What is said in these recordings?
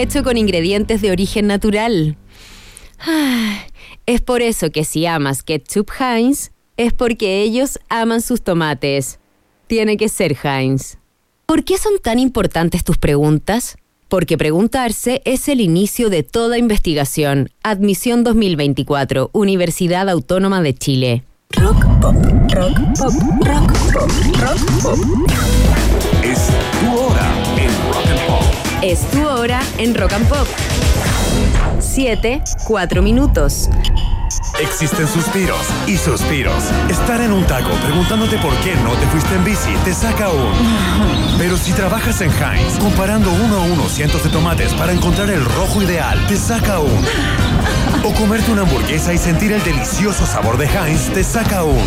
Hecho con ingredientes de origen natural. Ah, es por eso que si amas ketchup Heinz, es porque ellos aman sus tomates. Tiene que ser Heinz. ¿Por qué son tan importantes tus preguntas? Porque preguntarse es el inicio de toda investigación. Admisión 2024, Universidad Autónoma de Chile. Rock pop, rock pop, rock pop, rock pop. Es tu hora Es tu hora en Rock and Pop. 7, 4 minutos. Existen suspiros y suspiros. Estar en un taco preguntándote por qué no te fuiste en bici te saca un. Pero si trabajas en Heinz, comparando uno a uno cientos de tomates para encontrar el rojo ideal, te saca un. O comerte una hamburguesa y sentir el delicioso sabor de Heinz te saca un.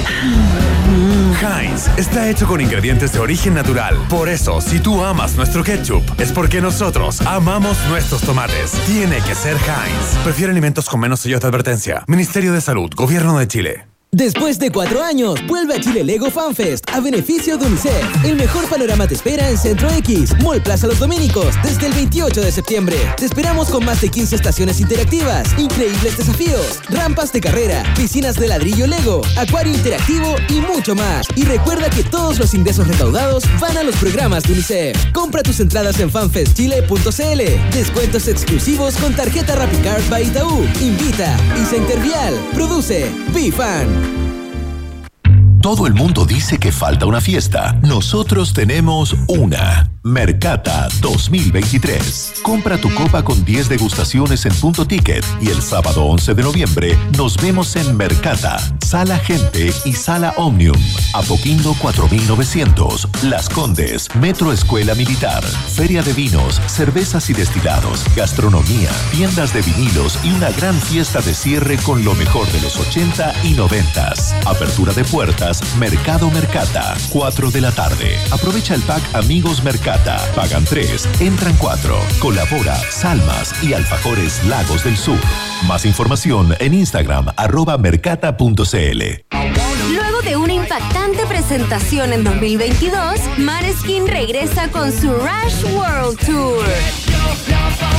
Heinz está hecho con ingredientes de origen natural. Por eso, si tú amas nuestro ketchup, es porque nosotros amamos nuestros tomates. Tiene que ser Heinz. Prefiere alimentos con menos sellos de advertencia. Ministerio de Salud, Gobierno de Chile. Después de cuatro años, vuelve a Chile Lego FanFest a beneficio de UNICEF. El mejor panorama te espera en Centro X, Mall Plaza Los Dominicos, desde el 28 de septiembre. Te esperamos con más de 15 estaciones interactivas, increíbles desafíos, rampas de carrera, piscinas de ladrillo Lego, acuario interactivo y mucho más. Y recuerda que todos los ingresos recaudados van a los programas de UNICEF. Compra tus entradas en fanfestchile.cl. Descuentos exclusivos con tarjeta RappiCard by Itaú. Invita y Intervial. Produce Bye. Todo el mundo dice que falta una fiesta. Nosotros tenemos una. Mercata 2023. Compra tu copa con 10 degustaciones en punto ticket y el sábado 11 de noviembre nos vemos en Mercata, Sala Gente y Sala Omnium. Apoquindo 4900, Las Condes, Metro Escuela Militar, Feria de Vinos, Cervezas y Destilados, Gastronomía, tiendas de vinilos y una gran fiesta de cierre con lo mejor de los 80 y 90. Apertura de puertas, Mercado Mercata, 4 de la tarde. Aprovecha el pack Amigos Mercata. Pagan 3, entran 4. Colabora Salmas y Alfajores Lagos del Sur. Más información en Instagram arroba mercata.cl. Luego de una impactante presentación en 2022, Maneskin regresa con su Rush World Tour.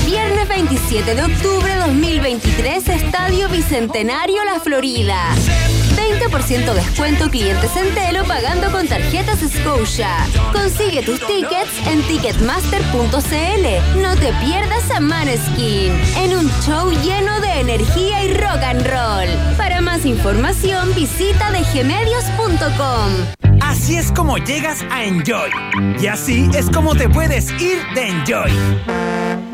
Viernes 27 de octubre 2023, Estadio Bicentenario La Florida. 20% descuento clientes Centelo pagando con tarjetas Scotia. Consigue tus tickets en ticketmaster.cl. No te pierdas a Maneskin en un show lleno de energía y rock and roll. Para más información visita dgmedios.com. Así es como llegas a Enjoy. Y así es como te puedes ir de Enjoy.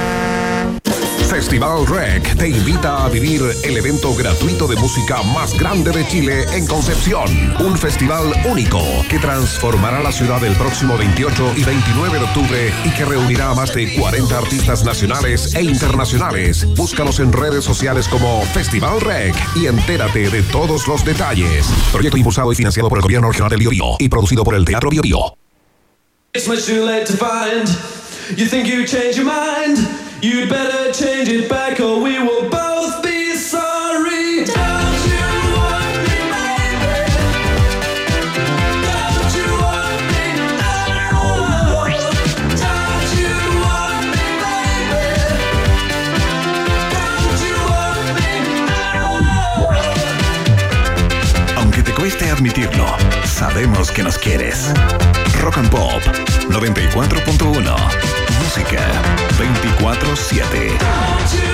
Festival Rec te invita a vivir el evento gratuito de música más grande de Chile en Concepción. Un festival único que transformará la ciudad el próximo 28 y 29 de octubre y que reunirá a más de 40 artistas nacionales e internacionales. Búscanos en redes sociales como Festival Rec y entérate de todos los detalles. Proyecto impulsado y financiado por el Gobierno Regional del Biobío y producido por el Teatro Biobío. It's much too late to find. You think you change your mind? You'd better change it back or we will both be sorry. Don't you want me, baby? Don't you want me? No. Don't you want me, baby? Don't you want me? No. Aunque te cueste admitirlo, sabemos que nos quieres. Rock and Pop 94.1. Música 24-7.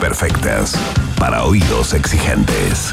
Perfectas para oídos exigentes.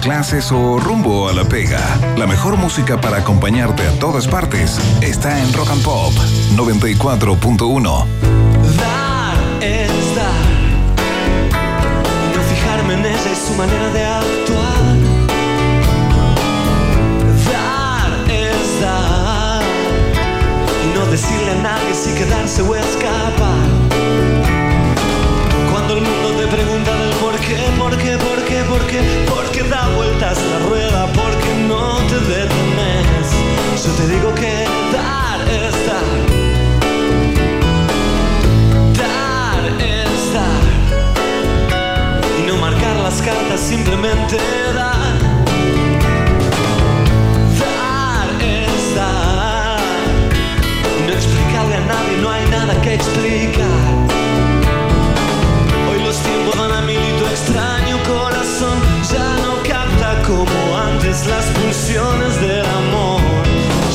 clases o rumbo a la pega. La mejor música para acompañarte a todas partes está en Rock and Pop 94.1. Dar es dar. No fijarme en ella y su manera de actuar. decirle a nadie si quedarse o escapar. Cuando el mundo te pregunta del qué, por qué, por qué, por qué? Porque da vueltas la rueda, porque no te detenes. Yo te digo que dar es dar. Dar es dar. Y no marcar las cartas, simplemente dar. Dar es dar. Y no explicarle a nadie, no hay nada que explicar. del amor.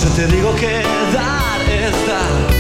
Yo te digo que dar es.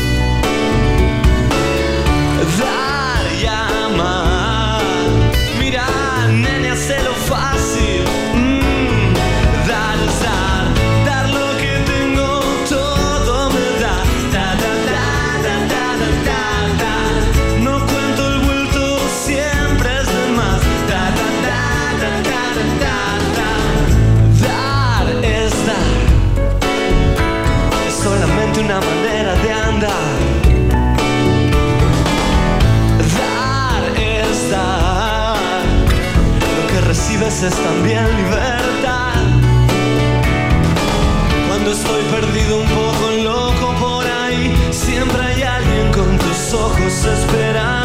también libertad. Cuando estoy perdido un poco loco por ahí, siempre hay alguien con tus ojos esperando.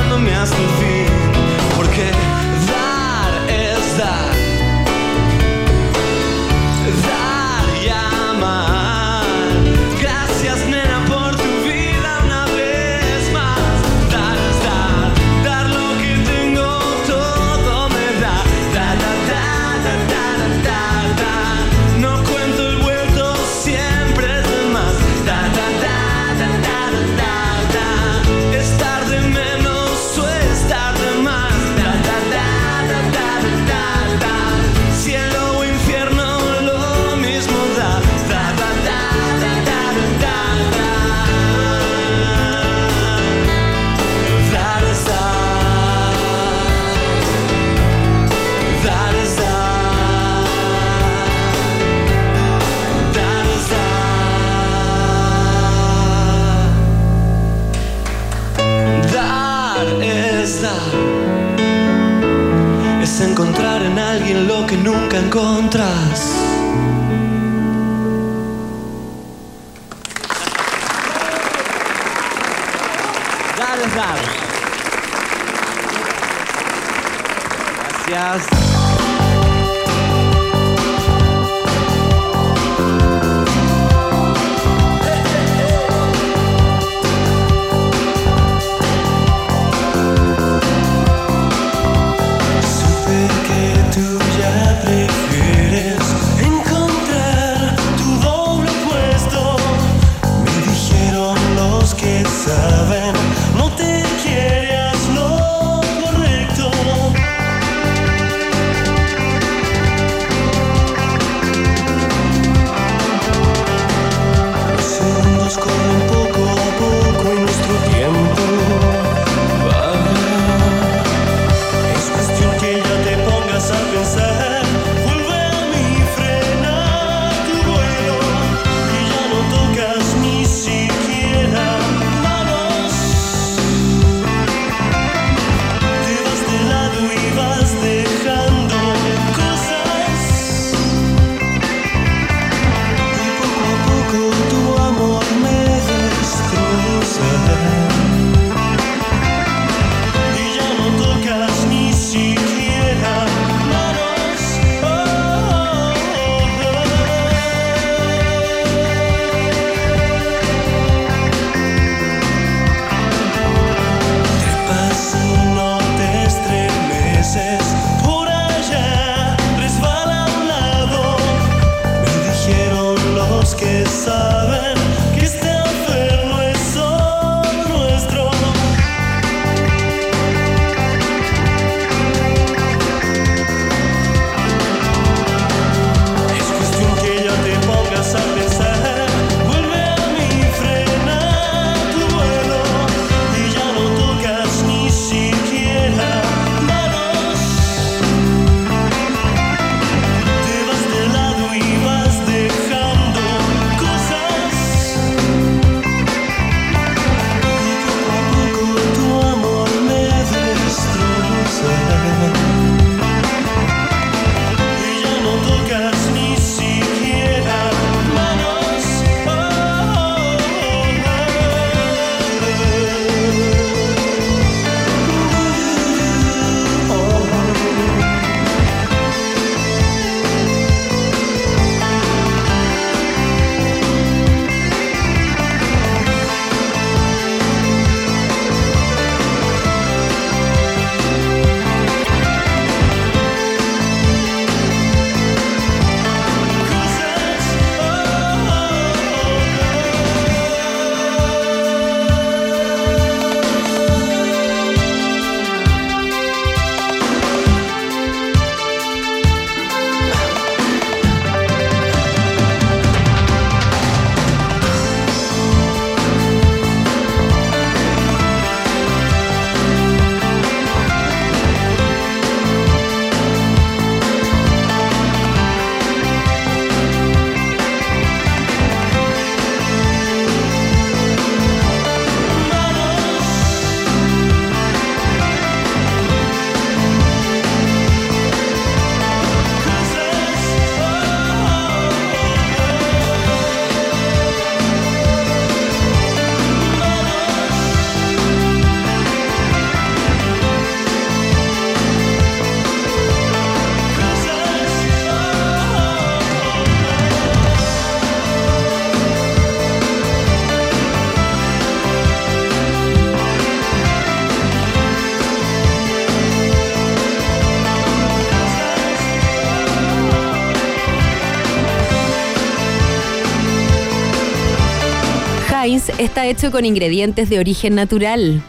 Hecho con ingredientes de origen natural.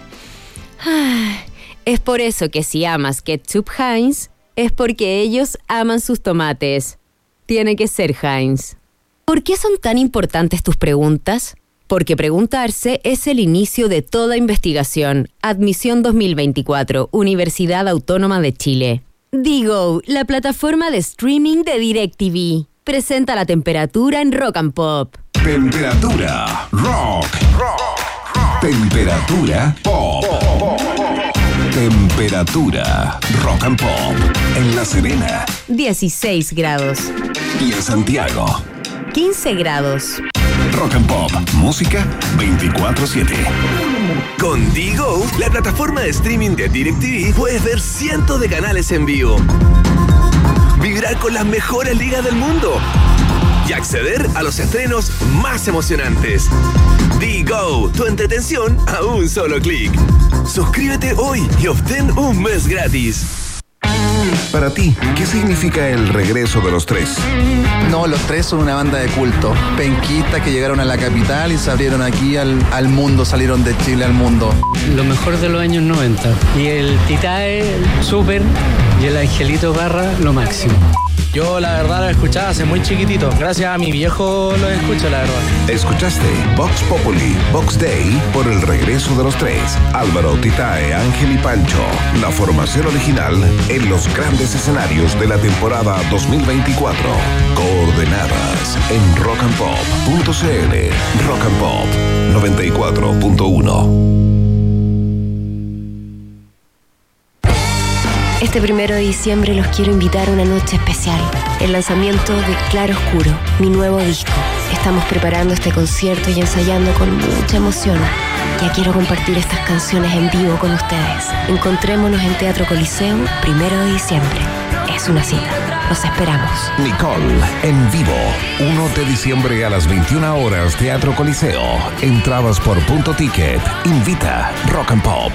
Ah, Es por eso que si amas ketchup Heinz, es porque ellos aman sus tomates. Tiene que ser Heinz. ¿Por qué son tan importantes tus preguntas? Porque preguntarse es el inicio de toda investigación. Admisión 2024, Universidad Autónoma de Chile. Digo, la plataforma de streaming de DirecTV. Presenta la temperatura en Rock and Pop. Temperatura rock. Temperatura pop. Temperatura rock and pop. En La Serena 16 grados. y en Santiago. 15 grados. Rock and pop. Música 24-7. Con Digo, la plataforma de streaming de DirecTV, puedes ver cientos de canales en vivo. Vibrar con las mejores ligas del mundo. Y acceder a los estrenos más emocionantes. Digo, tu entretención a un solo clic. Suscríbete hoy y obtén un mes gratis. Para ti, ¿qué significa el regreso de los tres? No, los tres son una banda de culto. Penquistas que llegaron a la capital y se abrieron aquí al, al mundo, salieron de Chile al mundo. Lo mejor de los años 90. Y el Titae, súper. Y el Angelito Garra, lo máximo. Yo la verdad lo escuchaba hace muy chiquitito. Gracias a mi viejo lo escucho, la verdad. Escuchaste Vox Populi, Vox Day por el regreso de los tres. Álvaro, Titae, Ángel y Pancho. La formación original en los grandes escenarios de la temporada 2024. Coordenadas en rockandpop.cl. Rock and Pop 94.1. Este primero de diciembre los quiero invitar a una noche especial, el lanzamiento de Claro Oscuro, mi nuevo disco. Estamos preparando este concierto y ensayando con mucha emoción. Ya quiero compartir estas canciones en vivo con ustedes. Encontrémonos en Teatro Coliseo, primero de diciembre. Es una cita. Los esperamos. Nicole, en vivo. 1 de diciembre a las 21 horas, Teatro Coliseo. Entradas por punto ticket. Invita Rock and Pop.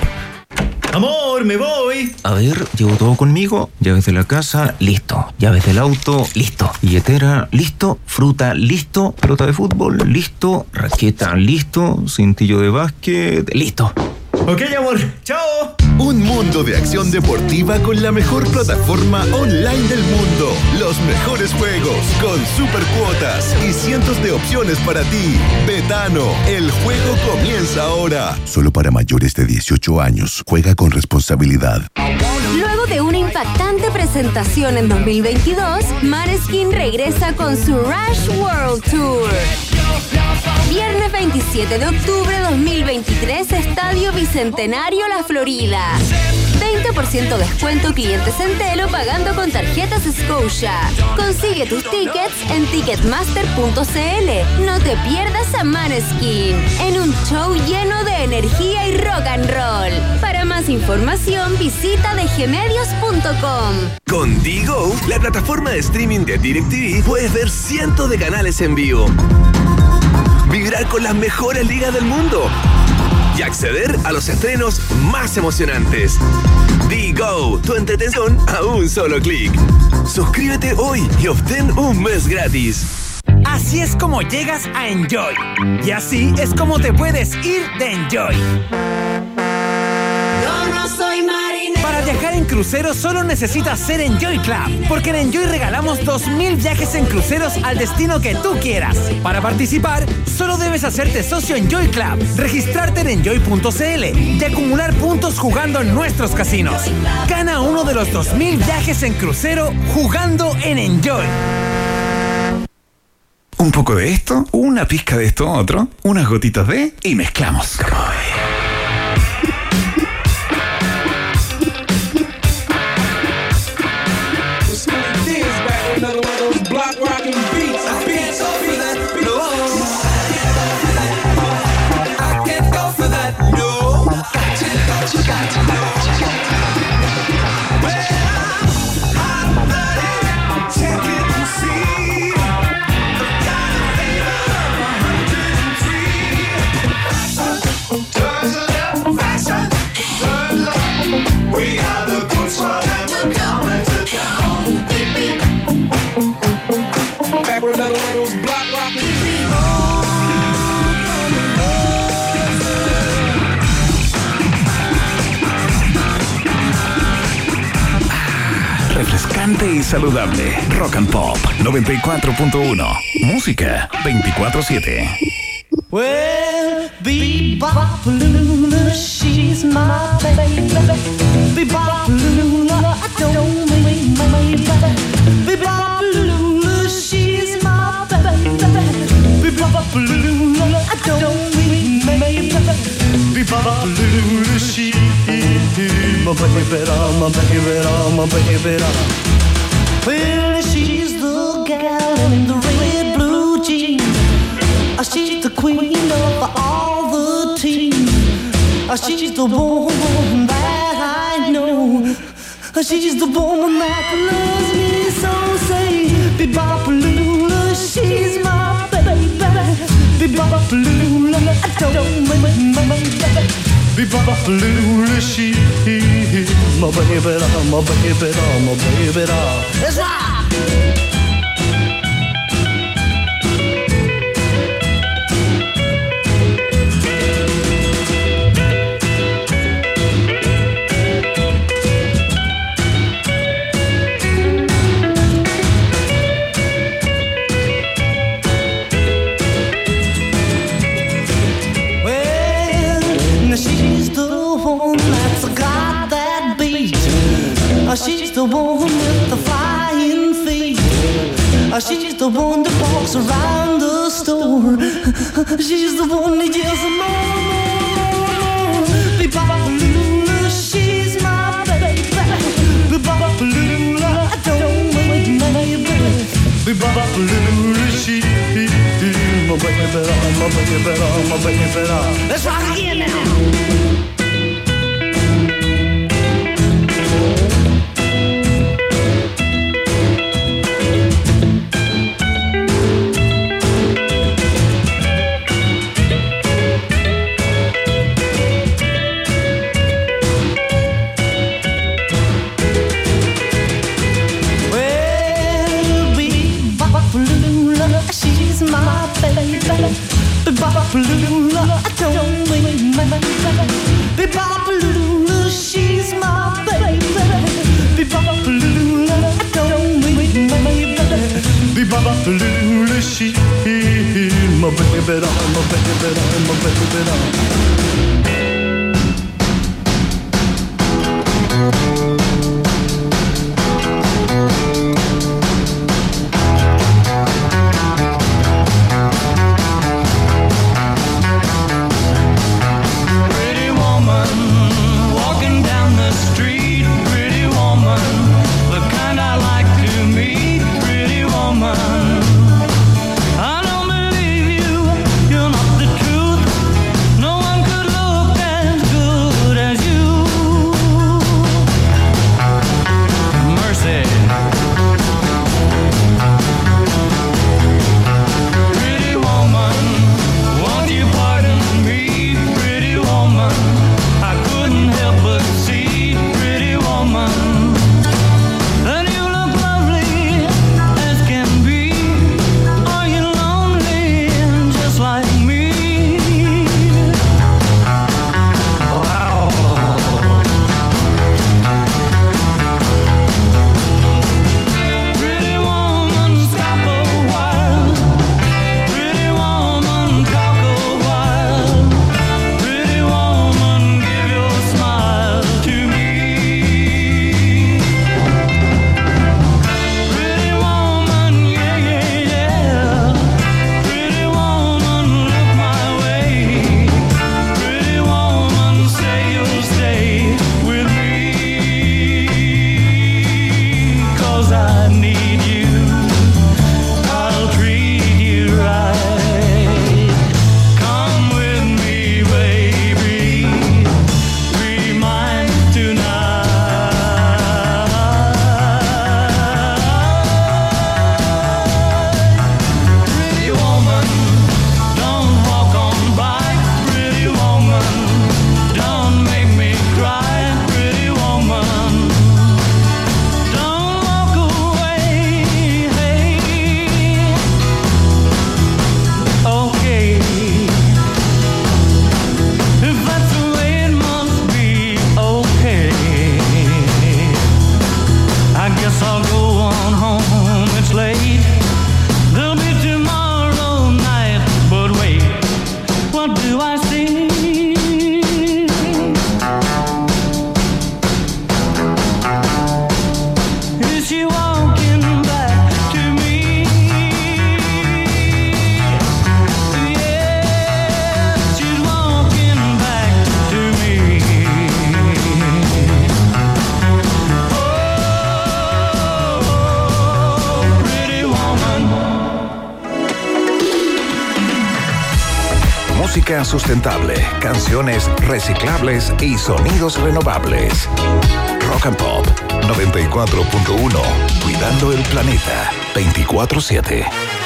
Amor, me voy. A ver, llevo todo conmigo. Llaves de la casa, listo. Llaves del auto, listo. Billetera, listo. Fruta, listo. Pelota de fútbol, listo. Raqueta, listo. Cintillo de básquet, listo. Ok, amor. Chao. Un mundo de acción deportiva con la mejor plataforma online del mundo. Los mejores juegos con super cuotas y cientos de opciones para ti. Betano, el juego comienza ahora. Solo para mayores de 18 años. Juega con responsabilidad. Luego de una impactante presentación en 2022, Maneskin regresa con su Rush World Tour. Viernes 27 de octubre 2023, Estadio Bicentenario La Florida. 20% descuento clientes en Telo pagando con tarjetas Scotia. Consigue tus tickets en ticketmaster.cl. No te pierdas a Maneskin en un show lleno de energía y rock and roll. Para más información visita dgmedios.com. Con Digo, la plataforma de streaming de DirecTV, puedes ver cientos de canales en vivo. Vibrar con las mejores ligas del mundo. Y acceder a los estrenos más emocionantes. Digo, tu entretención a un solo clic. Suscríbete hoy y obtén un mes gratis. Así es como llegas a Enjoy. Y así es como te puedes ir de Enjoy. En crucero solo necesitas ser Enjoy Club, porque en Enjoy regalamos 2.000 viajes en cruceros al destino que tú quieras. Para participar, solo debes hacerte socio Enjoy Club, registrarte en enjoy.cl y acumular puntos jugando en nuestros casinos. Gana uno de los 2.000 viajes en crucero jugando en Enjoy. Un poco de esto, una pizca de esto otro, unas gotitas de y mezclamos. Refrescante y saludable. Rock and Pop 94.1. Música 24-7. Well, Bebop Lula, she's my baby. Bebop Lula, I don't mean maybe. Bebop Lula, she's my baby. Bebop Lula, I don't mean maybe. Bebop Lula, she's my baby, my baby, my baby. She's the gal in the red blue jeans. Ah, She's the queen of all the teams. Ah, She's the woman that I know. Ah, She's the woman that loves me so. Say, Bebopalula, she's my baby. Bebopalula, don't mind my baby. Bebopalula, she's my baby, my baby, my baby. Right. One that walks around the store. She's the one that yells more, more, more. Bebopalula, she's my baby. Bebopalula, I don't my baby. Bebopalula, she's my baby, my baby, my baby. Let's rock again now. Baby. Bebopalula, I don't mean my baby. Bebopalula, she's my baby. Bebopalula, I don't mean my baby. Bebopalula, she's my baby, my baby, my baby. Pretty sustentable, canciones reciclables y sonidos renovables. Rock and Pop 94.1, cuidando el planeta 24/7.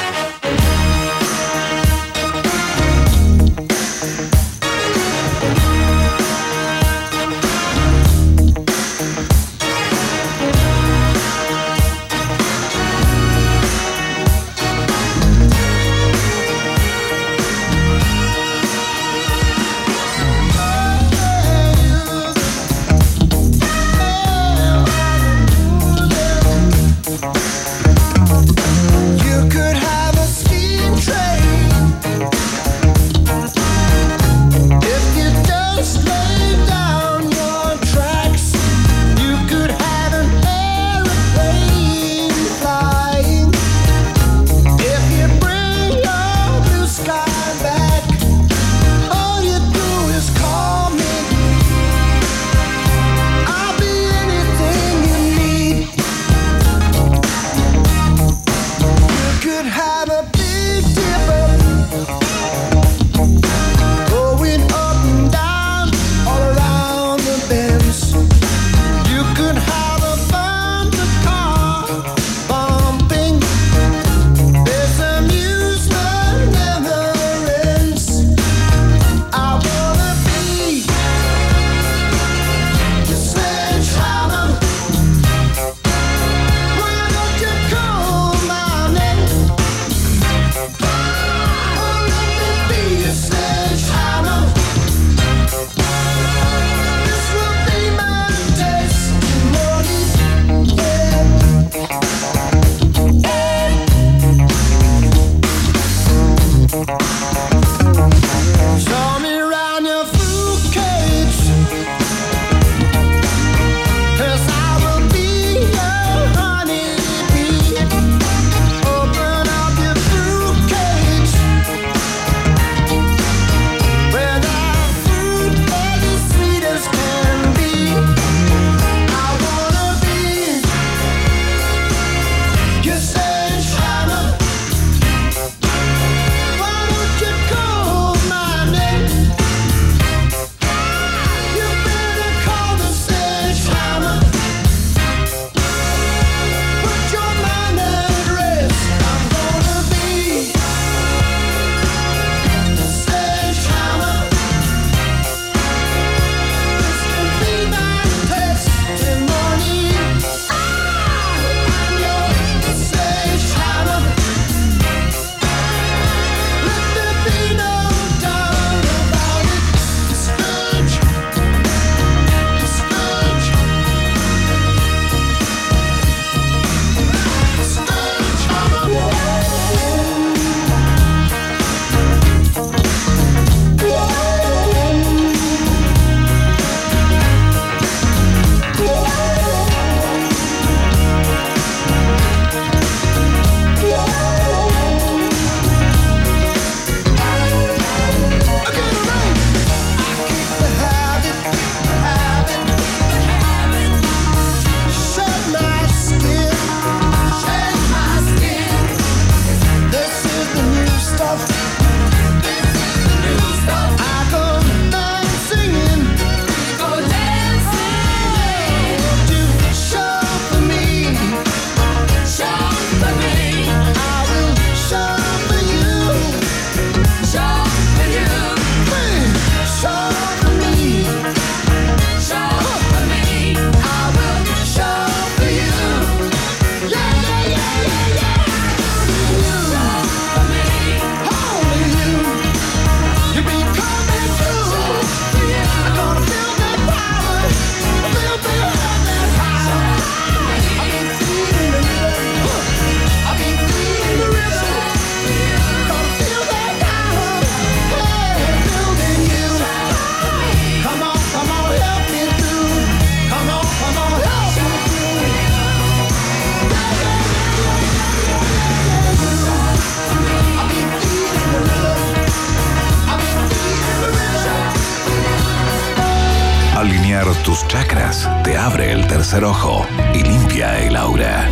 tus chakras, te abre el tercer ojo y limpia el aura.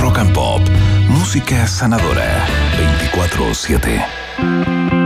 Rock and Pop, música sanadora 24-7.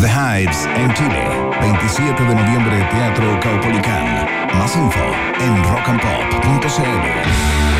The Hives en Chile, 27 de noviembre, Teatro Caupolicán. Más info en rockandpop.cl.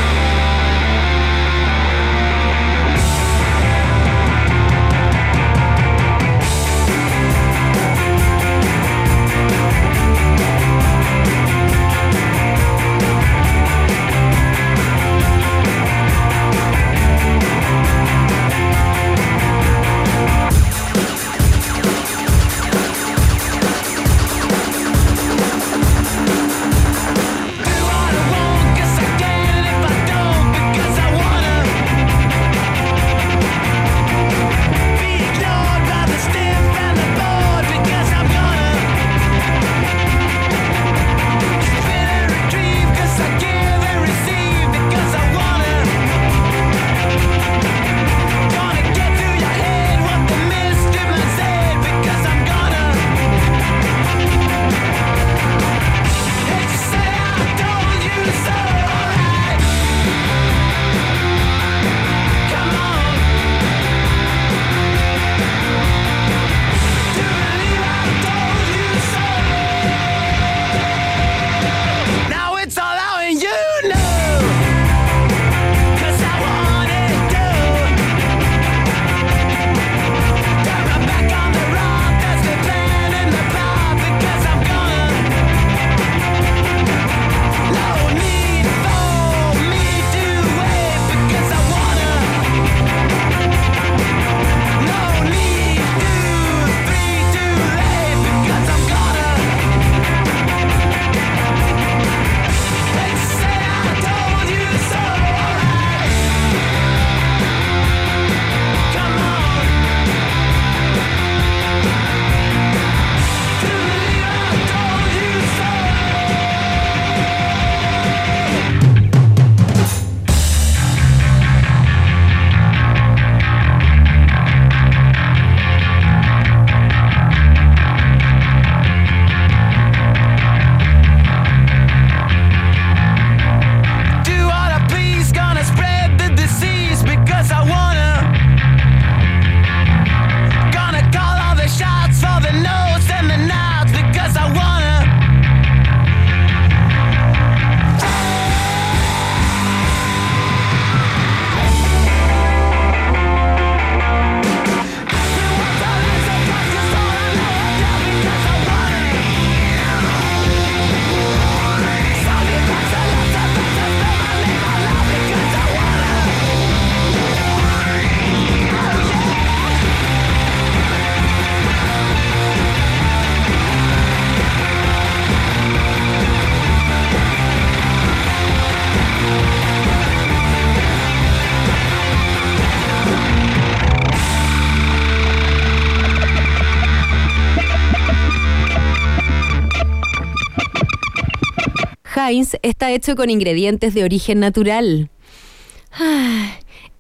Está hecho con ingredientes de origen natural.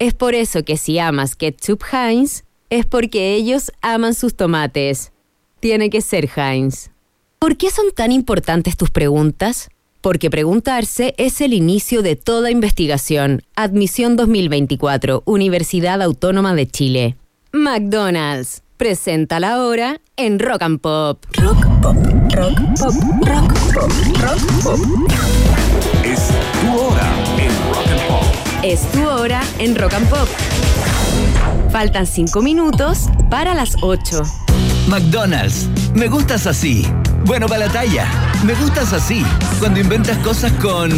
Es por eso que si amas ketchup Heinz, es porque ellos aman sus tomates. Tiene que ser Heinz. ¿Por qué son tan importantes tus preguntas? Porque preguntarse es el inicio de toda investigación. Admisión 2024, Universidad Autónoma de Chile. McDonald's. Presenta la hora en Rock and Pop. Rock Pop, Rock Pop, Rock Pop, Rock Pop. Es tu hora en Rock and Pop. Es tu hora en Rock and Pop. Faltan 5 minutos para las 8. McDonald's. Me gustas así. Bueno para la talla. Me gustas así. Cuando inventas cosas con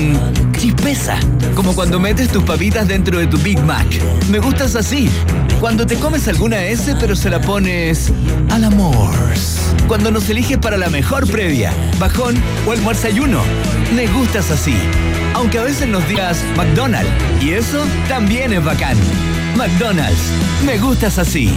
chispeza. Como cuando metes tus papitas dentro de tu Big Mac. Me gustas así. Cuando te comes alguna S pero se la pones al amor. Cuando nos eliges para la mejor previa, bajón o almuerzayuno. Me gustas así. Aunque a veces nos digas McDonald's. Y eso también es bacán. McDonald's. Me gustas así.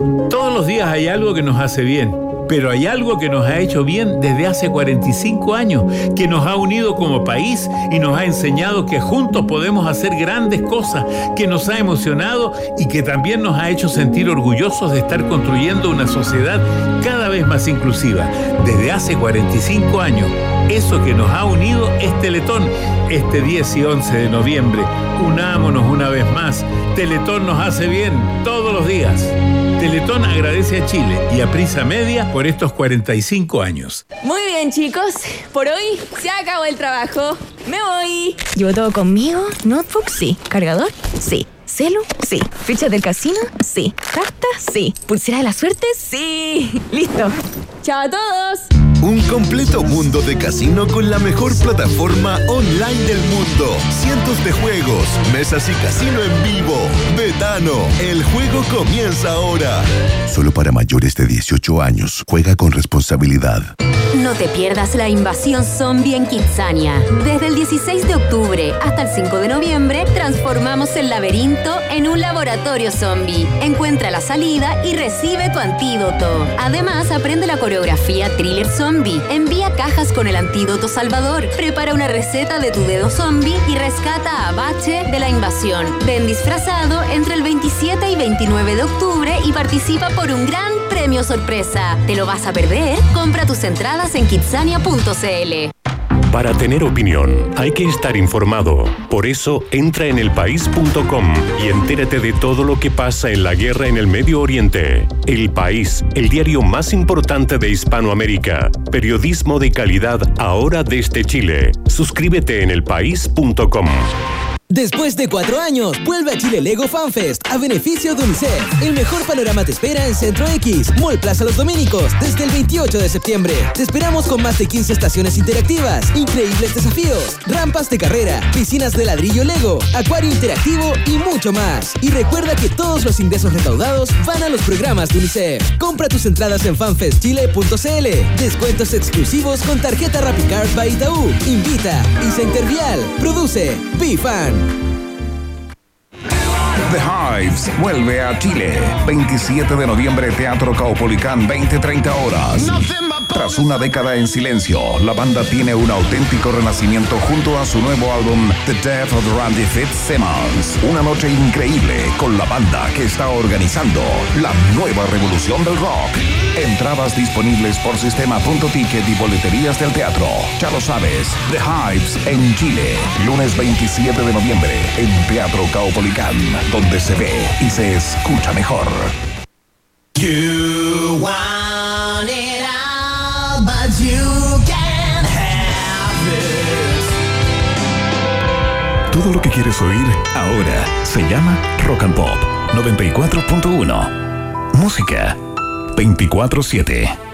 Todos los días hay algo que nos hace bien, pero hay algo que nos ha hecho bien desde hace 45 años, que nos ha unido como país y nos ha enseñado que juntos podemos hacer grandes cosas, que nos ha emocionado y que también nos ha hecho sentir orgullosos de estar construyendo una sociedad cada vez más inclusiva. Desde hace 45 años, eso que nos ha unido es Teletón. Este 10 y 11 de noviembre, unámonos una vez más. Teletón nos hace bien todos los días. Teletón agradece a Chile y a Prisa Media por estos 45 años. Muy bien, chicos. Por hoy se acabó el trabajo. Me voy. ¿Llevo todo conmigo? ¿Notebook? Sí. ¿Cargador? Sí. ¿Celu? Sí. ¿Fichas del casino? Sí. ¿Carta? Sí. ¿Pulsera de la suerte? Sí. Listo. ¡Chao a todos! Un completo mundo de casino con la mejor plataforma online del mundo. Cientos de juegos, mesas y casino en vivo. Betano, el juego comienza ahora. Solo para mayores de 18 años. Juega con responsabilidad. No te pierdas la invasión zombie en Kitsania. Desde el 16 de octubre hasta el 5 de noviembre, transformamos el laberinto en un laboratorio zombie. Encuentra la salida y recibe tu antídoto. Además, aprende la coreografía thriller zombie. Envía cajas con el antídoto salvador. Prepara una receta de tu dedo zombie y rescata a Bache de la invasión. Ven disfrazado entre el 27 y 29 de octubre y participa por un gran premio sorpresa. ¿Te lo vas a perder? Compra tus entradas en kitsania.cl. Para tener opinión hay que estar informado. Por eso entra en elpaís.com y entérate de todo lo que pasa en la guerra en el Medio Oriente. El País, el diario más importante de Hispanoamérica. Periodismo de calidad ahora desde Chile. Suscríbete en elpaís.com. Después de cuatro años, vuelve a Chile Lego FanFest a beneficio de UNICEF. El mejor panorama te espera en Centro X, Mall Plaza Los Dominicos, desde el 28 de septiembre. Te esperamos con más de 15 estaciones interactivas, increíbles desafíos, rampas de carrera, piscinas de ladrillo Lego, acuario interactivo y mucho más. Y recuerda que todos los ingresos recaudados van a los programas de UNICEF. Compra tus entradas en fanfestchile.cl. Descuentos exclusivos con tarjeta RappiCard by Itaú. Invita Isa Intervial. Produce BeFan. The Hives vuelve a Chile. 27 de noviembre, Teatro Caupolicán, 20-30 horas. Tras una década en silencio, la banda tiene un auténtico renacimiento junto a su nuevo álbum The Death of Randy Fitzsimmons. Una noche increíble con la banda que está organizando la nueva revolución del rock. Entradas disponibles por sistema.ticket y boleterías del teatro. Ya lo sabes, The Hives en Chile. Lunes 27 de noviembre en Teatro Caupolicán, donde se ve y se escucha mejor. Todo lo que quieres oír ahora se llama Rock and Pop 94.1. Música 24-7.